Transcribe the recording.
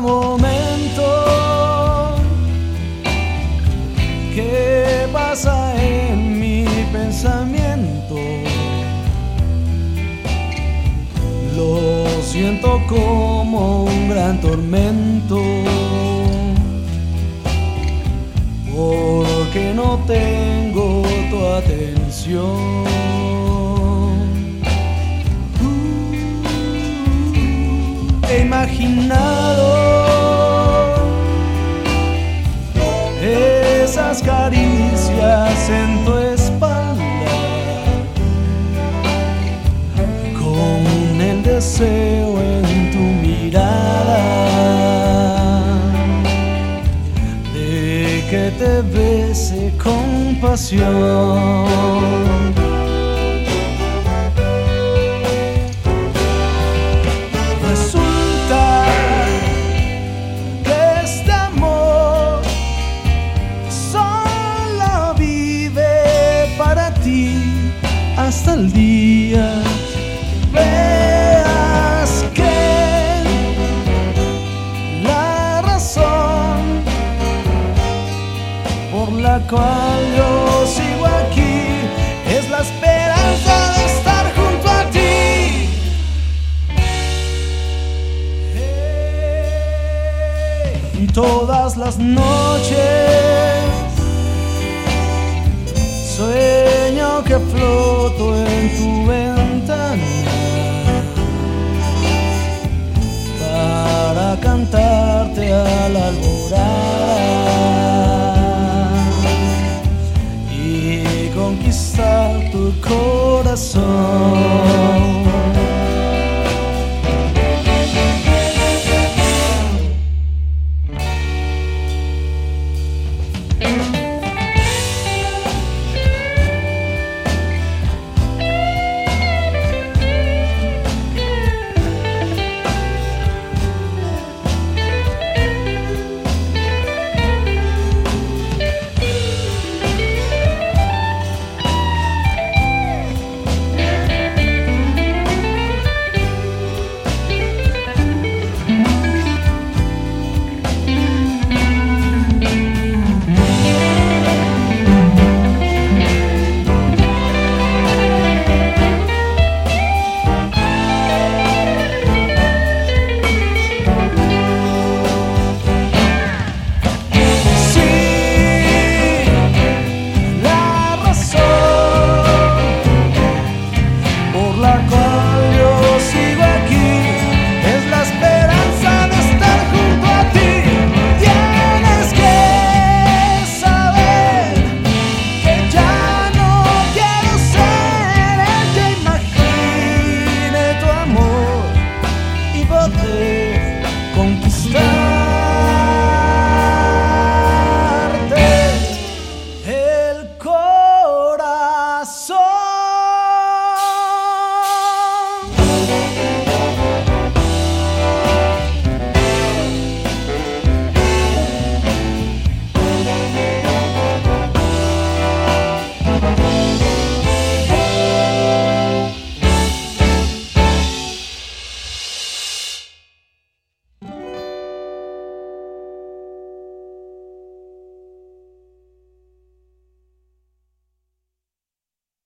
momento que pasa en mi pensamiento. Lo siento como un gran tormento. Porque no tengo tu atención. he esas caricias en tu espalda con el deseo en tu mirada de que te bese con pasión. Hasta el día veas que la razón por la cual yo sigo aquí es la esperanza de estar junto a ti. Y todas las noches sueño que floto en tu ventana la cual yo sigo.